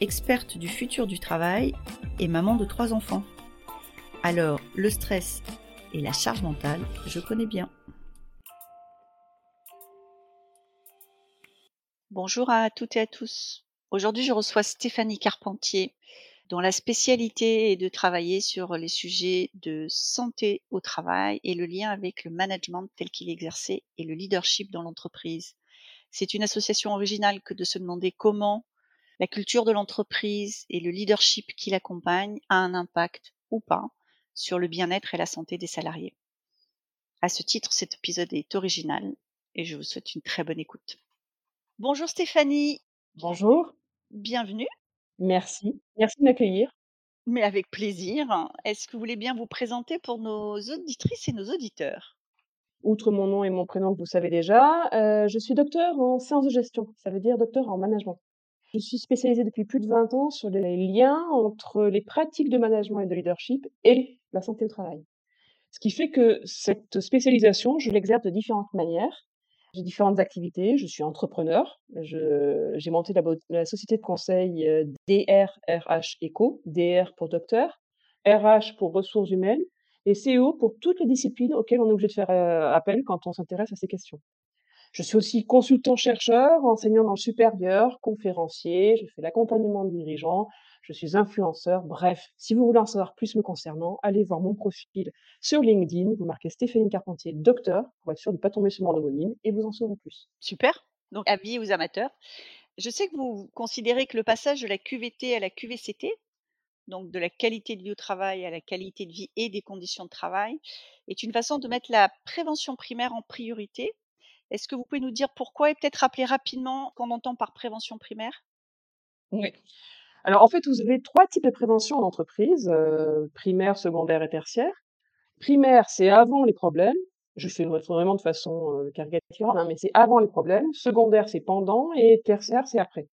experte du futur du travail et maman de trois enfants. Alors, le stress et la charge mentale, je connais bien. Bonjour à toutes et à tous. Aujourd'hui, je reçois Stéphanie Carpentier, dont la spécialité est de travailler sur les sujets de santé au travail et le lien avec le management tel qu'il est exercé et le leadership dans l'entreprise. C'est une association originale que de se demander comment la culture de l'entreprise et le leadership qui l'accompagne a un impact ou pas sur le bien-être et la santé des salariés. À ce titre, cet épisode est original et je vous souhaite une très bonne écoute. Bonjour Stéphanie. Bonjour. Bienvenue. Merci. Merci de m'accueillir. Mais avec plaisir. Est-ce que vous voulez bien vous présenter pour nos auditrices et nos auditeurs? Outre mon nom et mon prénom que vous savez déjà, euh, je suis docteur en sciences de gestion, ça veut dire docteur en management. Je suis spécialisée depuis plus de 20 ans sur les liens entre les pratiques de management et de leadership et la santé au travail. Ce qui fait que cette spécialisation, je l'exerce de différentes manières. J'ai différentes activités. Je suis entrepreneur. J'ai monté la, société de conseil euh, DRRH Eco, DR pour docteur, RH pour ressources humaines et CO pour toutes les disciplines auxquelles on est obligé de faire euh, appel quand on s'intéresse à ces questions. Je suis aussi consultant-chercheur, enseignant dans le supérieur, conférencier, je fais l'accompagnement de dirigeants, je suis influenceur. Bref, si vous voulez en savoir plus me concernant, allez voir mon profil sur LinkedIn, vous marquez Stéphanie Carpentier, docteur, pour être sûr de ne pas tomber sur mon anonyme, et vous en saurez plus. Super. Donc, avis aux amateurs. Je sais que vous considérez que le passage de la QVT à la QVCT, donc de la qualité de vie au travail à la qualité de vie et des conditions de travail, est une façon de mettre la prévention primaire en priorité est-ce que vous pouvez nous dire pourquoi et peut-être rappeler rapidement qu'on entend par prévention primaire? Oui. Alors en fait, vous avez trois types de prévention en entreprise, euh, primaire, secondaire et tertiaire. Primaire, c'est avant les problèmes. Je fais vraiment de façon euh, caricaturale, hein, mais c'est avant les problèmes. Secondaire, c'est pendant et tertiaire, c'est après.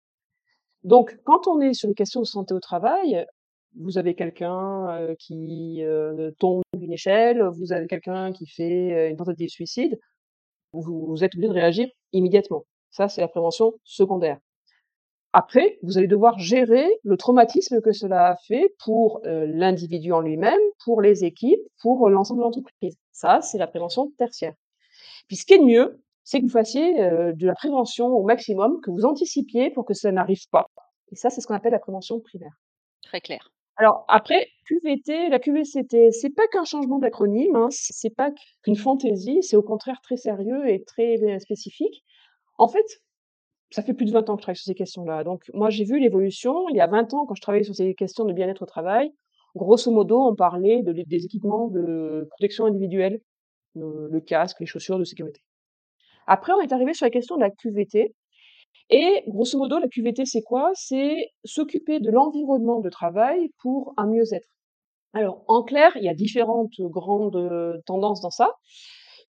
Donc, quand on est sur les questions de santé au travail, vous avez quelqu'un euh, qui tombe d'une échelle, vous avez quelqu'un qui fait une tentative de suicide vous, êtes obligé de réagir immédiatement. Ça, c'est la prévention secondaire. Après, vous allez devoir gérer le traumatisme que cela a fait pour euh, l'individu en lui-même, pour les équipes, pour l'ensemble de l'entreprise. Ça, c'est la prévention tertiaire. Puis ce qui est de mieux, c'est que vous fassiez euh, de la prévention au maximum, que vous anticipiez pour que ça n'arrive pas. Et ça, c'est ce qu'on appelle la prévention primaire. Très clair. Alors après, QVT, la QVCT, c'est pas qu'un changement d'acronyme, hein, c'est pas qu'une fantaisie, c'est au contraire très sérieux et très euh, spécifique. En fait, ça fait plus de 20 ans que je travaille sur ces questions-là. Donc moi, j'ai vu l'évolution. Il y a 20 ans, quand je travaillais sur ces questions de bien-être au travail, grosso modo, on parlait de, des équipements de protection individuelle, le, le casque, les chaussures de sécurité. Après, on est arrivé sur la question de la QVT, et grosso modo, la QVT, c'est quoi? C'est s'occuper de l'environnement de travail pour un mieux-être. Alors, en clair, il y a différentes grandes euh, tendances dans ça.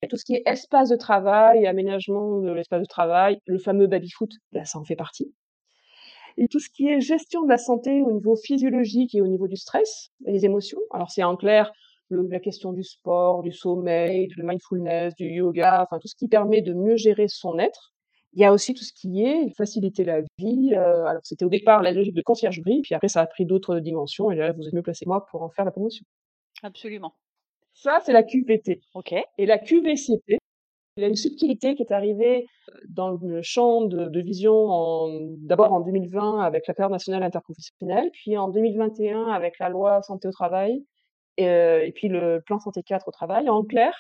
Il y a tout ce qui est espace de travail, aménagement de l'espace de travail, le fameux baby-foot, là, ça en fait partie. Et tout ce qui est gestion de la santé au niveau physiologique et au niveau du stress et des émotions. Alors, c'est en clair la question du sport, du sommeil, du mindfulness, du yoga, enfin tout ce qui permet de mieux gérer son être il y a aussi tout ce qui est faciliter la vie. Euh, alors, c'était au départ la logique de conciergerie, puis après, ça a pris d'autres dimensions, et là, vous êtes mieux placé moi pour en faire la promotion. Absolument. Ça, c'est la QVT. OK. Et la QVCT, il y a une subtilité qui est arrivée dans le champ de, vision d'abord en 2020 avec l'accord national interprofessionnel, puis en 2021 avec la loi santé au travail, et, euh, et puis le plan santé 4 au travail. En clair,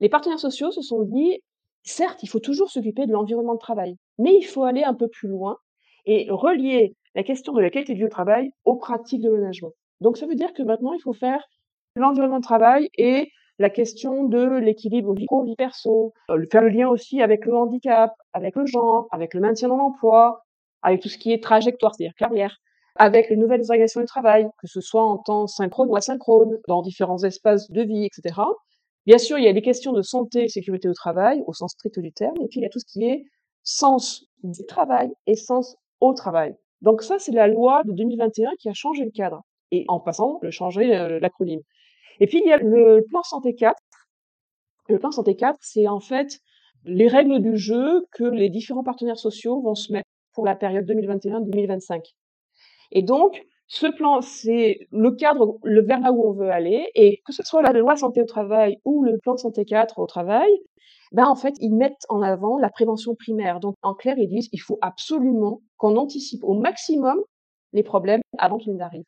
les partenaires sociaux se sont dit, certes, il faut toujours s'occuper de l'environnement de travail, mais il faut aller un peu plus loin et relier la question de la qualité de vie au travail aux pratiques de management. Donc ça veut dire que maintenant, il faut faire l'environnement de travail et la question de l'équilibre vie pro, vie perso, euh, faire le lien aussi avec le handicap, avec le genre, avec le maintien dans l'emploi, avec tout ce qui est trajectoire, c'est-à-dire carrière, avec les nouvelles organisations du travail, que ce soit en temps synchrone ou asynchrone, dans différents espaces de vie, etc. Bien sûr, il y a les questions de santé et sécurité au travail, au sens strict du terme, et puis il y a tout ce qui est sens du travail et sens au travail. Donc ça, c'est la loi de 2021 qui a changé le cadre, et en passant, le changer euh, l'acronyme. Et puis, il y a le plan santé 4. Le plan santé 4, c'est en fait les règles du jeu que les différents partenaires sociaux vont se mettre pour la période 2021-2025. Et donc, ce plan, c'est le cadre le, vers là où on veut aller. Et que ce soit la loi santé au travail ou le plan de santé 4 au travail, ben en fait, ils mettent en avant la prévention primaire. Donc, en clair, ils disent il faut absolument qu'on anticipe au maximum les problèmes avant qu'ils n'arrivent.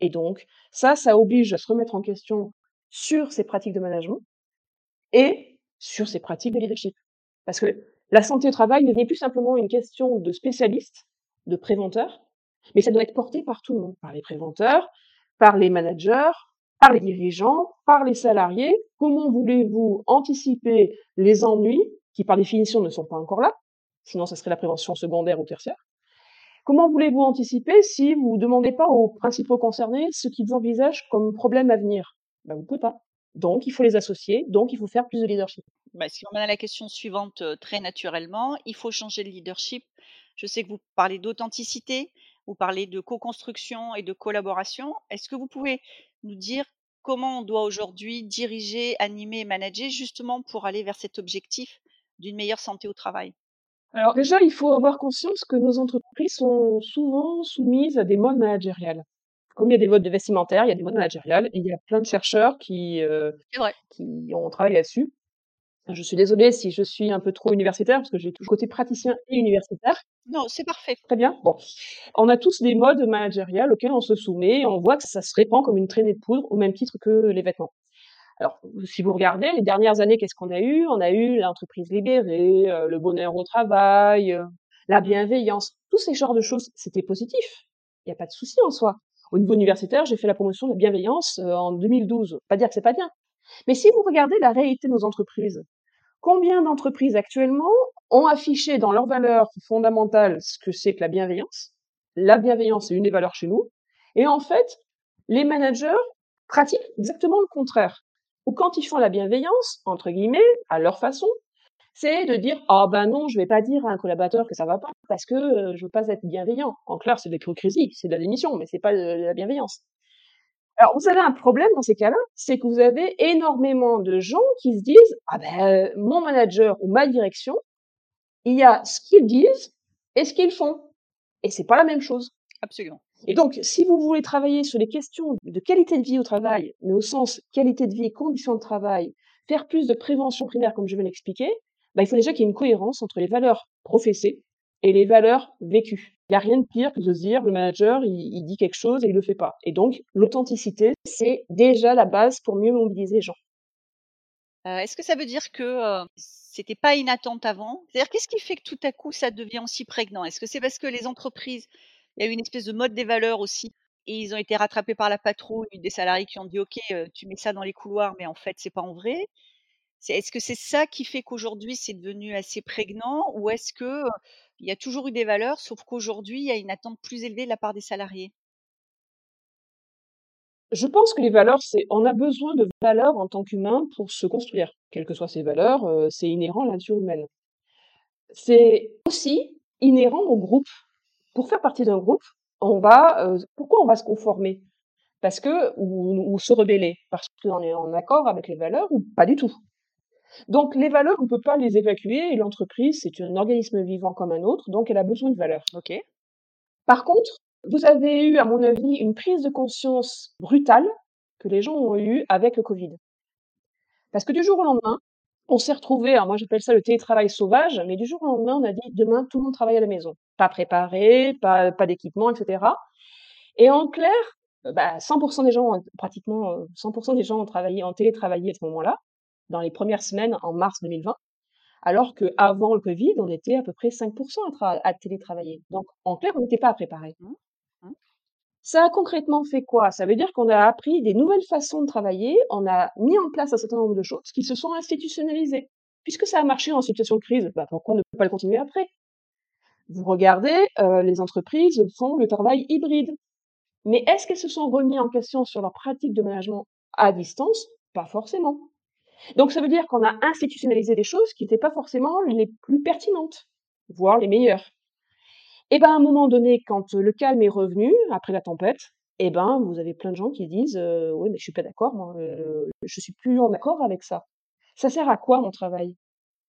Et donc, ça, ça oblige à se remettre en question sur ces pratiques de management et sur ces pratiques de leadership. Parce que la santé au travail n'est plus simplement une question de spécialistes, de préventeurs, mais ça doit être porté par tout le monde, par les préventeurs, par les managers, par les dirigeants, par les salariés. Comment voulez-vous anticiper les ennuis qui, par définition, ne sont pas encore là? Sinon, ça serait la prévention secondaire ou tertiaire. Comment voulez-vous anticiper si vous ne demandez pas aux principaux concernés ce qu'ils envisagent comme problème à venir? Ben, Vous ne pouvez pas. Donc, il faut les associer, donc il faut faire plus de leadership. Bah, si on mène à la question suivante très naturellement, il faut changer de leadership. Je sais que vous parlez d'authenticité, vous parlez de co-construction et de collaboration. Est-ce que vous pouvez nous dire comment on doit aujourd'hui diriger, animer et manager justement pour aller vers cet objectif d'une meilleure santé au travail? Alors déjà, il faut avoir conscience que nos entreprises sont souvent soumises à des modes managériels. Comme il y a des modes de vestimentaire, il y a des modes managériels et il y a plein de chercheurs qui, euh, qui ont travaillé là-dessus. Je suis désolée si je suis un peu trop universitaire, parce que j'ai toujours côté praticien et universitaire. Non, c'est parfait. Très bien. Bon. On a tous des modes managériels auxquels on se soumet, et on voit que ça se répand comme une traînée de poudre, au même titre que les vêtements. Alors, si vous regardez, les dernières années, qu'est-ce qu'on a eu? On a eu l'entreprise libérée, euh, le bonheur au travail, euh, la bienveillance. Tous ces genres de choses, c'était positif. Il n'y a pas de souci en soi. Au niveau universitaire, j'ai fait la promotion de la bienveillance euh, en 2012. Pas dire que c'est pas bien. Mais si vous regardez la réalité de nos entreprises, Combien d'entreprises actuellement ont affiché dans leurs valeurs fondamentales ce que c'est que la bienveillance? La bienveillance est une des valeurs chez nous. Et en fait, les managers pratiquent exactement le contraire. Ou quand ils font la bienveillance, entre guillemets, à leur façon, c'est de dire ah oh ben non, je vais pas dire à un collaborateur que ça va pas parce que euh, je veux pas être bienveillant. En clair, c'est de l'hypocrisie, c'est de la démission, mais c'est pas de la bienveillance. Alors, vous avez un problème dans ces cas-là, c'est que vous avez énormément de gens qui se disent ah ben mon manager ou ma direction, il y a ce qu'ils disent et ce qu'ils font, et c'est pas la même chose. Absolument. Et donc, si vous voulez travailler sur les questions de qualité de vie au travail, mais au sens qualité de vie et conditions de travail, faire plus de prévention primaire, comme je vais l'expliquer, ben, il faut déjà qu'il y ait une cohérence entre les valeurs professées et les valeurs vécues. Il n'y a rien de pire que de se dire le manager, il, dit quelque chose et il le fait pas. Et donc, l'authenticité, c'est déjà la base pour mieux mobiliser les gens. Euh, est-ce que ça veut dire que euh, c'était pas une attente avant? C'est-à-dire, qu'est-ce qui fait que tout à coup ça devient aussi prégnant? Est-ce que c'est parce que les entreprises, il y a eu une espèce de mode des valeurs aussi, et ils ont été rattrapés par la patrouille des salariés qui ont dit OK, euh, tu mets ça dans les couloirs, mais en fait c'est pas en vrai. est-ce que c'est ça qui fait qu'aujourd'hui c'est devenu assez prégnant, ou est-ce que il y a toujours eu des valeurs, sauf qu'aujourd'hui, il y a une attente plus élevée de la part des salariés. Je pense que les valeurs, c'est on a besoin de valeurs en tant qu'humain pour se construire. Quelles que soient ces valeurs, euh, c'est inhérent à la nature humaine. C'est aussi inhérent au groupe. Pour faire partie d'un groupe, on va euh, pourquoi on va se conformer? Parce que ou, ou se rebeller parce qu'on est en accord avec les valeurs ou pas du tout. Donc les valeurs, on ne peut pas les évacuer et l'entreprise, c'est un organisme vivant comme un autre, donc elle a besoin de valeurs. Ok. Par contre, vous avez eu, à mon avis, une prise de conscience brutale que les gens ont eue avec le Covid. Parce que du jour au lendemain, on s'est retrouvé, alors moi j'appelle ça le télétravail sauvage, mais du jour au lendemain, on a dit demain tout le monde travaille à la maison. Pas préparé, pas, pas d'équipement, etc. Et en clair, bah, 100% des gens, pratiquement 100% des gens ont travaillé, en télétravaillé à ce moment-là dans les premières semaines en mars 2020, alors qu'avant le Covid, on était à peu près 5% à, à, télétravailler. Donc, en clair, on n'était pas préparé. Mmh. Mmh. Ça a concrètement fait quoi? Ça veut dire qu'on a appris des nouvelles façons de travailler, on a mis en place un certain nombre de choses qui se sont institutionnalisées. Puisque ça a marché en situation de crise, bah pourquoi ne pas le continuer après? Vous regardez, euh, les entreprises font le travail hybride. Mais est-ce qu'elles se sont remis en question sur leur pratique de management à distance? Pas forcément. Donc ça veut dire qu'on a institutionnalisé des choses qui n'étaient pas forcément les plus pertinentes, voire les meilleures. Et ben à un moment donné, quand le calme est revenu après la tempête, et ben vous avez plein de gens qui disent euh, oui mais je suis pas d'accord, moi, euh, je suis plus en accord avec ça. Ça sert à quoi mon travail?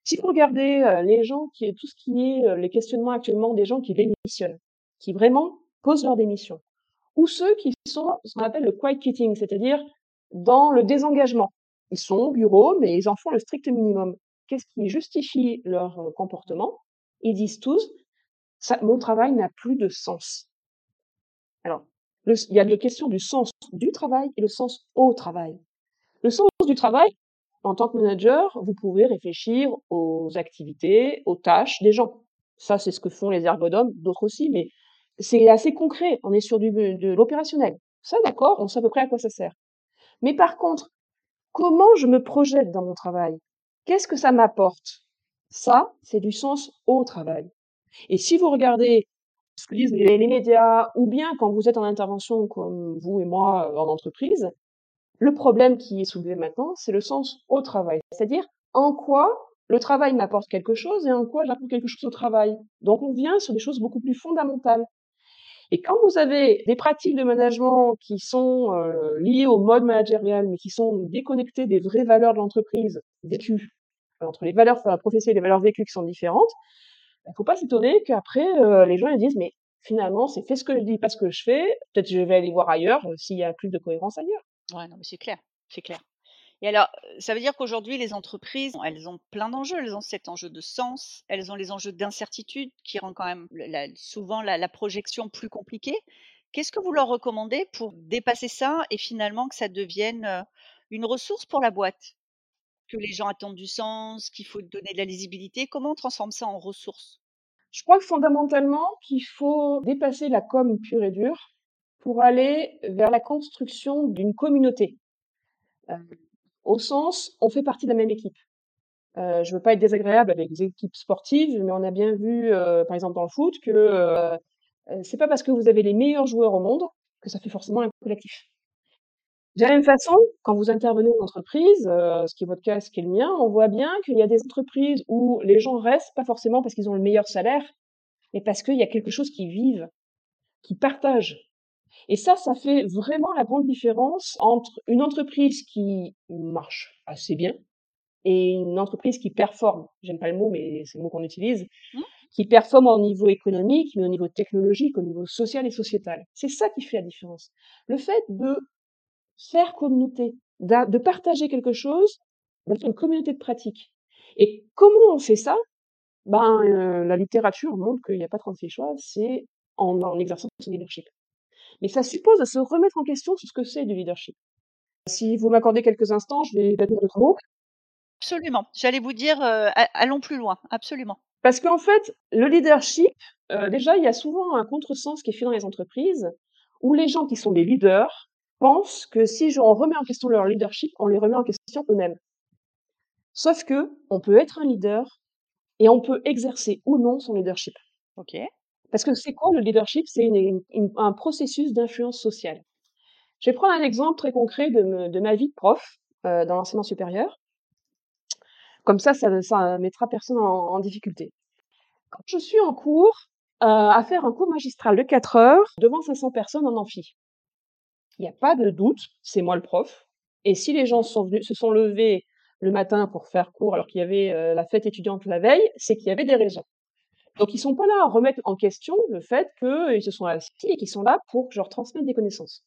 Si vous regardez euh, les gens qui tout ce qui est les questionnements actuellement des gens qui démissionnent, qui vraiment posent leur démission, ou ceux qui sont ce qu'on appelle le quiet quitting, c'est-à-dire dans le désengagement. Ils sont au bureau, mais ils en font le strict minimum. Qu'est-ce qui justifie leur euh, comportement? Ils disent tous, mon travail n'a plus de sens. Alors, il y a la question du sens du travail et le sens au travail. Le sens du travail, en tant que manager, vous pouvez réfléchir aux activités, aux tâches des gens. Ça, c'est ce que font les ergonomes, d'autres aussi, mais c'est assez concret. On est sur du, de l'opérationnel. Ça, d'accord, on sait à peu près à quoi ça sert. Mais par contre, comment je me projette dans mon travail? Qu'est-ce que ça m'apporte? Ça, c'est du sens au travail. Et si vous regardez ce que disent les, médias, ou bien quand vous êtes en intervention comme vous et moi euh, en entreprise, le problème qui est soulevé maintenant, c'est le sens au travail. C'est-à-dire en quoi le travail m'apporte quelque chose et en quoi j'apporte quelque chose au travail. Donc on vient sur des choses beaucoup plus fondamentales. Et quand vous avez des pratiques de management qui sont euh, liées au mode managérial, mais qui sont déconnectées des vraies valeurs de l'entreprise vécues, entre les valeurs professionnelles et les valeurs vécues qui sont différentes, il ne faut pas s'étonner qu'après, euh, les gens ils disent, mais finalement, c'est fait ce que je dis, pas ce que je fais, peut-être je vais aller voir ailleurs euh, s'il y a plus de cohérence ailleurs. Ouais, non, mais c'est clair, c'est clair. Et alors, ça veut dire qu'aujourd'hui, les entreprises, elles ont plein d'enjeux. Elles ont cet enjeu de sens, elles ont les enjeux d'incertitude qui rend quand même souvent la, la projection plus compliquée. Qu'est-ce que vous leur recommandez pour dépasser ça et finalement que ça devienne euh, une ressource pour la boîte? Que les gens attendent du sens, qu'il faut donner de la lisibilité. Comment on transforme ça en ressource? Je crois que fondamentalement, qu'il faut dépasser la com pure et dure pour aller vers la construction d'une communauté. Au sens, on fait partie de la même équipe. Euh, je veux pas être désagréable avec les équipes sportives, mais on a bien vu, euh, par exemple dans le foot, que euh, euh, c'est pas parce que vous avez les meilleurs joueurs au monde que ça fait forcément un collectif. De la même façon, quand vous intervenez en entreprise, ce qui est votre cas, ce qui est le mien, on voit bien qu'il y a des entreprises où les gens restent pas forcément parce qu'ils ont le meilleur salaire, mais parce qu'il y a quelque chose qu'ils vivent, qu'ils partagent. Et ça, ça fait vraiment la grande différence entre une entreprise qui marche assez bien et une entreprise qui performe. J'aime pas le mot, mais c'est le mot qu'on utilise. Mmh. Qui performe au niveau économique, mais au niveau technologique, au niveau social et sociétal. C'est ça qui fait la différence. Le fait de faire communauté, de partager quelque chose, de faire une communauté de pratique. Et comment on fait ça? Ben, euh, la littérature montre qu'il n'y a pas 36 choix, c'est en, en exerçant son leadership. Mais ça suppose de se remettre en question sur ce que c'est du leadership. Si vous m'accordez quelques instants, je vais donner d'autres mots. Absolument. J'allais vous dire, euh, allons plus loin. Absolument. Parce qu'en fait, le leadership, euh, déjà, il y a souvent un contresens qui est fait dans les entreprises, où les gens qui sont des leaders pensent que si on remet en question leur leadership, on les remet en question eux-mêmes. Sauf que on peut être un leader et on peut exercer ou non son leadership. Ok. Parce que c'est quoi le leadership? C'est un processus d'influence sociale. Je vais prendre un exemple très concret de, ma vie de prof euh, dans l'enseignement supérieur. Comme ça, ça, ça mettra personne en, difficulté. Quand je suis en cours, euh, à faire un cours magistral de 4 heures devant 500 personnes en amphi, il n'y a pas de doute, c'est moi le prof. Et si les gens se sont levés le matin pour faire cours alors qu'il y avait euh, la fête étudiante la veille, c'est qu'il y avait des raisons. Donc ils sont pas là à remettre en question le fait qu'ils se sont assis et qu'ils sont là pour leur transmette des connaissances.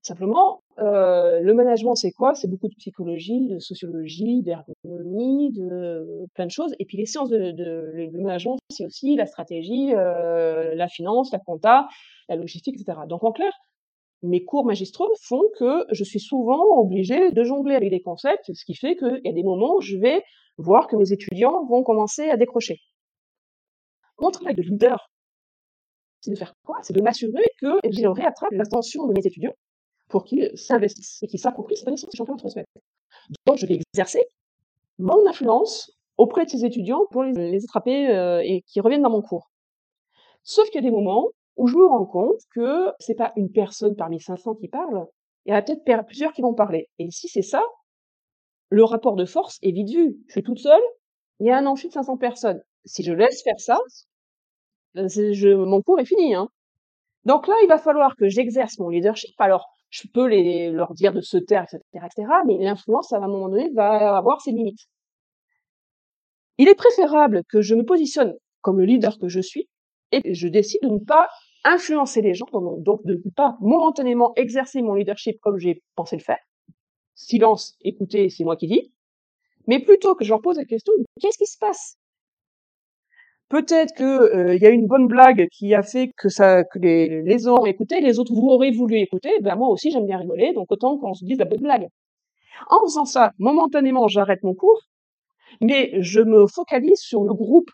Simplement, euh, le management, c'est quoi? C'est beaucoup de psychologie, de sociologie, d'ergonomie, de plein de choses. Et puis les sciences de, management, c'est aussi la stratégie, euh, la finance, la compta, la logistique, etc. Donc en clair, mes cours magistraux font que je suis souvent obligée de jongler avec des concepts, ce qui fait qu'il y a des moments où je vais voir que mes étudiants vont commencer à décrocher. Mon travail de leader, c'est de faire quoi C'est de m'assurer que je réattrape l'attention de mes étudiants pour qu'ils s'investissent et qu'ils s'approprient ces connaissances que je en train de transmettre. Donc, je vais exercer mon influence auprès de ces étudiants pour les, les attraper euh, et qui reviennent dans mon cours. Sauf qu'il y a des moments où je me rends compte que c'est pas une personne parmi 500 qui parle, il y en a peut-être plusieurs qui vont parler. Et si c'est ça, le rapport de force est vite vu. Je suis toute seule, il y a un amphi de 500 personnes. Si je laisse faire ça, euh, mon cours est fini. Hein. Donc là, il va falloir que j'exerce mon leadership. Alors, je peux leur dire de se taire, etc., etc., mais l'influence, à un moment donné, va avoir ses limites. Il est préférable que je me positionne comme le leader que je suis et je décide de ne pas influencer les gens, donc de ne pas momentanément exercer mon leadership comme j'ai pensé le faire. Silence, écoutez, c'est moi qui dis. Mais plutôt que je leur pose la question, qu'est-ce qui se passe Peut-être que euh, il y a une bonne blague qui a fait que ça, que les, les ont écouté, les autres vous aurez voulu écouter. Ben moi aussi j'aime bien rigoler, donc autant qu'on se dise la bonne blague. En faisant ça, momentanément, j'arrête mon cours, mais je me focalise sur le groupe.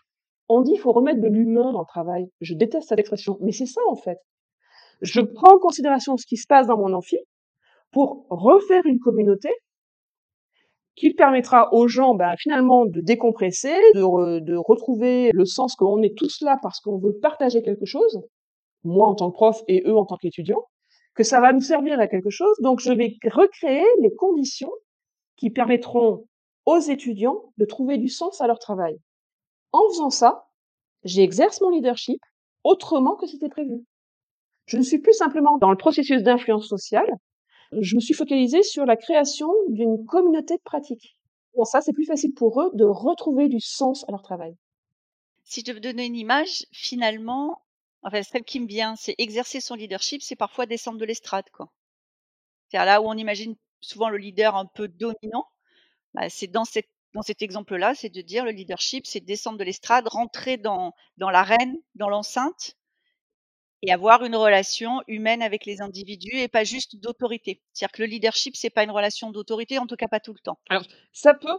On dit il faut remettre de l'humain dans le travail. Je déteste cette expression, mais c'est ça en fait. Je prends en considération ce qui se passe dans mon amphi pour refaire une communauté qui permettra aux gens ben, finalement de décompresser, de, de retrouver le sens qu'on est tous là parce qu'on veut partager quelque chose, moi en tant que prof et eux en tant qu'étudiants, que ça va nous servir à quelque chose. Donc je vais recréer les conditions qui permettront aux étudiants de trouver du sens à leur travail. En faisant ça, j'exerce mon leadership autrement que c'était prévu. Je ne suis plus simplement dans le processus d'influence sociale, je me suis focalisée sur la création d'une communauté de pratique. Bon, ça, c'est plus facile pour eux de retrouver du sens à leur travail. Si je devais donner une image, finalement, enfin, celle qui me vient, c'est exercer son leadership, c'est parfois descendre de l'estrade, quoi. C'est là où on imagine souvent le leader un peu dominant. Bah, c'est dans dans cet exemple-là, c'est de dire le leadership, c'est descendre de l'estrade, rentrer dans l'arène, dans l'enceinte, et avoir une relation humaine avec les individus et pas juste d'autorité. C'est-à-dire que le leadership, c'est pas une relation d'autorité, en tout cas pas tout le temps. Alors, ça peut,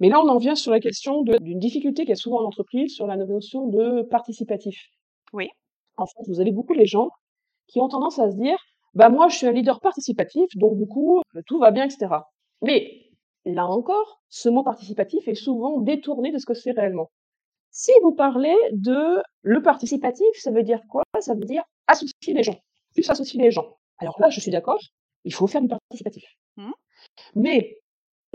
mais là, on en vient sur la question d'une difficulté qu'il y a souvent en entreprise sur la notion de participatif. Oui. En fait, vous avez beaucoup les gens qui ont tendance à se dire, bah moi, je suis un leader participatif, donc du coup, tout va bien, etc. Mais là encore, ce mot participatif est souvent détourné de ce que c'est réellement. Si vous parlez de le participatif, ça veut dire quoi? Ça veut dire associer les gens, plus associer les gens. Alors là, je suis d'accord, il faut faire du participatif. Mmh. Mais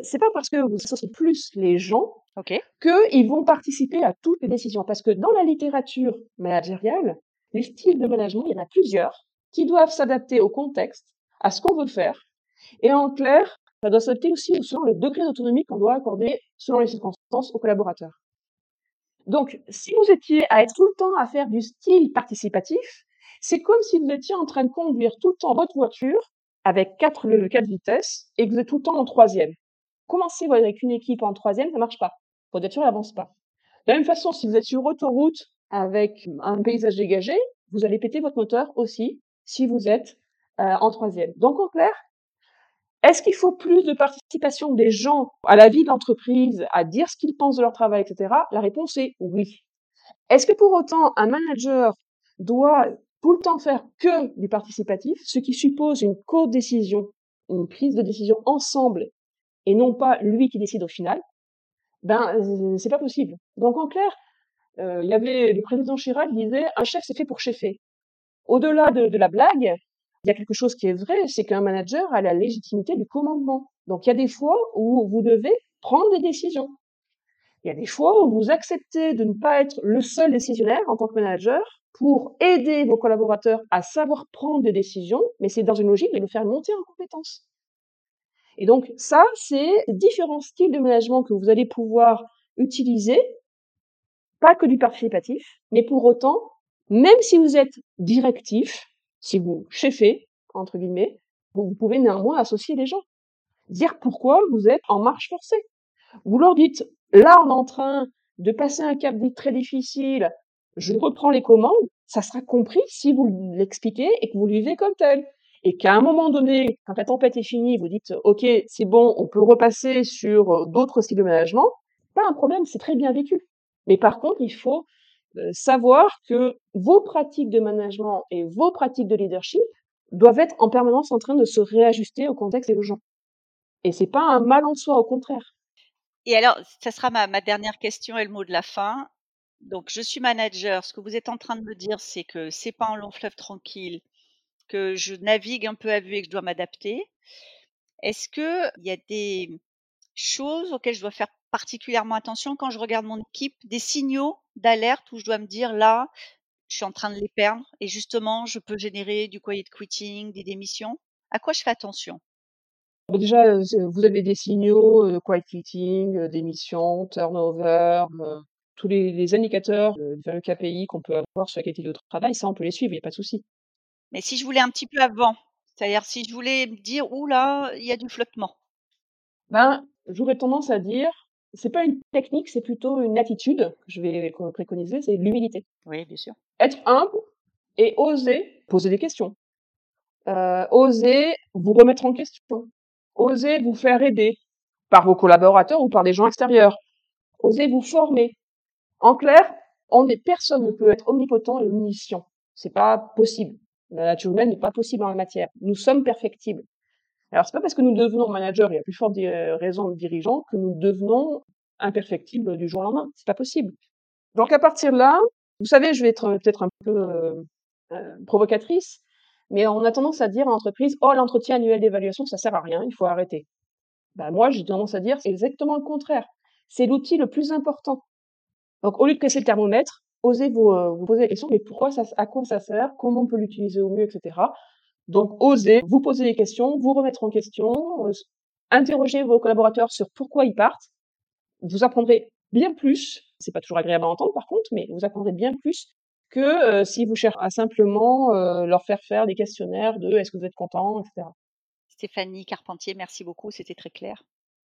c'est pas parce que vous associez plus les gens okay. qu'ils vont participer à toutes les décisions. Parce que dans la littérature managériale, les styles de management, il y en a plusieurs qui doivent s'adapter au contexte, à ce qu'on veut faire. Et en clair, ça doit s'adapter aussi selon le degré d'autonomie qu'on doit accorder selon les circonstances aux collaborateurs. Donc, si vous étiez à être tout le temps à faire du style participatif, c'est comme si vous étiez en train de conduire tout le temps votre voiture avec quatre, quatre vitesses et que vous êtes tout le temps en troisième. Commencez avec une équipe en troisième, ça marche pas. Votre voiture n'avance pas. De la même façon, si vous êtes sur autoroute avec un paysage dégagé, vous allez péter votre moteur aussi si vous êtes euh, en troisième. Donc, en clair, est-ce qu'il faut plus de participation des gens à la vie de l'entreprise, à dire ce qu'ils pensent de leur travail, etc. La réponse est oui. Est-ce que pour autant un manager doit tout le temps faire que du participatif, ce qui suppose une co-décision, une prise de décision ensemble, et non pas lui qui décide au final? Ben, euh, c'est pas possible. Donc en clair, euh, il y avait le président Chirac disait un chef c'est fait pour chefer. Au-delà de la blague, il y a quelque chose qui est vrai, c'est qu'un manager a la légitimité du commandement. Donc il y a des fois où vous devez prendre des décisions. Il y a des fois où vous acceptez de ne pas être le seul décisionnaire en tant que manager pour aider vos collaborateurs à savoir prendre des décisions, mais c'est dans une logique de le faire monter en compétences. Et donc ça, c'est différents styles de management que vous allez pouvoir utiliser, pas que du participatif, mais pour autant, même si vous êtes directif, si vous cheffez, entre guillemets, vous pouvez néanmoins associer les gens. Dire pourquoi vous êtes en marche forcée. Vous leur dites, là, on est en train de passer un cap très difficile, je reprends les commandes, ça sera compris si vous l'expliquez et que vous le vivez comme tel. Et qu'à un moment donné, quand la tempête est finie, vous dites, OK, c'est bon, on peut repasser sur euh, d'autres styles de management, pas un problème, c'est très bien vécu. Mais par contre, il faut savoir que vos pratiques de management et vos pratiques de leadership doivent être en permanence en train de se réajuster au contexte et aux gens. Et c'est pas un mal en soi, au contraire. Et alors, ça sera ma, ma dernière question et le mot de la fin. Donc, je suis manager. Ce que vous êtes en train de me dire, c'est que c'est pas un long fleuve tranquille, que je navigue un peu à vue et que je dois m'adapter. Est-ce qu'il y a des choses auxquelles je dois faire particulièrement attention quand je regarde mon équipe, des signaux d'alerte où je dois me dire là, je suis en train de les perdre et justement, je peux générer du quiet quitting, des démissions. À quoi je fais attention? Déjà, vous avez des signaux, de quiet quitting, démission, turnover, tous les, indicateurs, fameux KPI qu'on peut avoir sur la qualité de travail, ça, on peut les suivre, il n'y a pas de souci. Mais si je voulais un petit peu avant, c'est-à-dire si je voulais me dire, ouh là, il y a du flottement. Ben, j'aurais tendance à dire, c'est pas une technique, c'est plutôt une attitude que je vais préconiser, c'est l'humilité. Oui, bien sûr. Être humble et oser poser des questions. Euh, oser vous remettre en question. Oser vous faire aider par vos collaborateurs ou par des gens extérieurs. Osez vous former. En clair, on est, personne ne peut être omnipotent et omniscient. C'est pas possible. La nature humaine n'est pas possible en la matière. Nous sommes perfectibles. Alors c'est pas parce que nous devenons managers et à plus forte euh, raison de dirigeants que nous devenons imperfectibles du jour au lendemain. C'est pas possible. Donc à partir de là, vous savez, je vais être peut-être un peu euh, euh, provocatrice, mais on a tendance à dire à l'entreprise, oh l'entretien annuel d'évaluation, ça sert à rien, il faut arrêter. Ben, moi, j'ai tendance à dire, c'est exactement le contraire. C'est l'outil le plus important. Donc, au lieu de casser le thermomètre, osez vous, euh, vous poser la question, mais pourquoi ça, à quoi ça sert, comment on peut l'utiliser au mieux, etc. Donc, osez vous poser des questions, vous remettre en question, euh, interroger vos collaborateurs sur pourquoi ils partent. Vous apprendrez bien plus, c'est pas toujours agréable à entendre par contre, mais vous apprendrez bien plus que euh, si vous cherchez à simplement leur faire faire des questionnaires de est-ce que vous êtes content, etc. Stéphanie Carpentier, merci beaucoup, c'était très clair.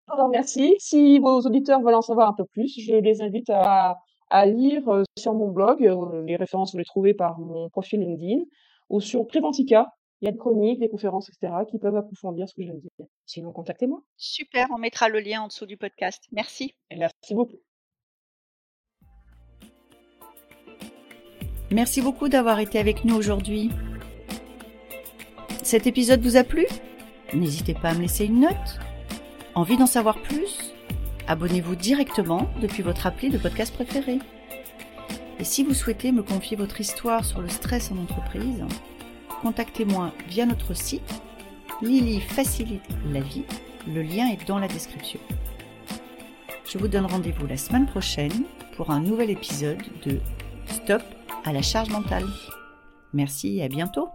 Alors, merci. Si vos auditeurs veulent en savoir un peu plus, je les invite à, à lire euh, sur mon blog. Euh, les références, vous les trouvez par mon profil LinkedIn ou sur Preventica. Il y a des chroniques, des conférences, etc. qui peuvent approfondir ce que je viens de dire. Sinon, contactez-moi. Super, on mettra le lien en dessous du podcast. Merci. merci beaucoup. Merci beaucoup d'avoir été avec nous aujourd'hui. Cet épisode vous a plu? N'hésitez pas à me laisser une note Envie d'en savoir plus? Abonnez-vous directement depuis votre appli de podcast préféré. Et si vous souhaitez me confier votre histoire sur le stress en entreprise, contactez-moi via notre site. Lily facilite la vie. Le lien est dans la description. Je vous donne rendez-vous la semaine prochaine pour un nouvel épisode de Stop à la charge mentale. Merci et à bientôt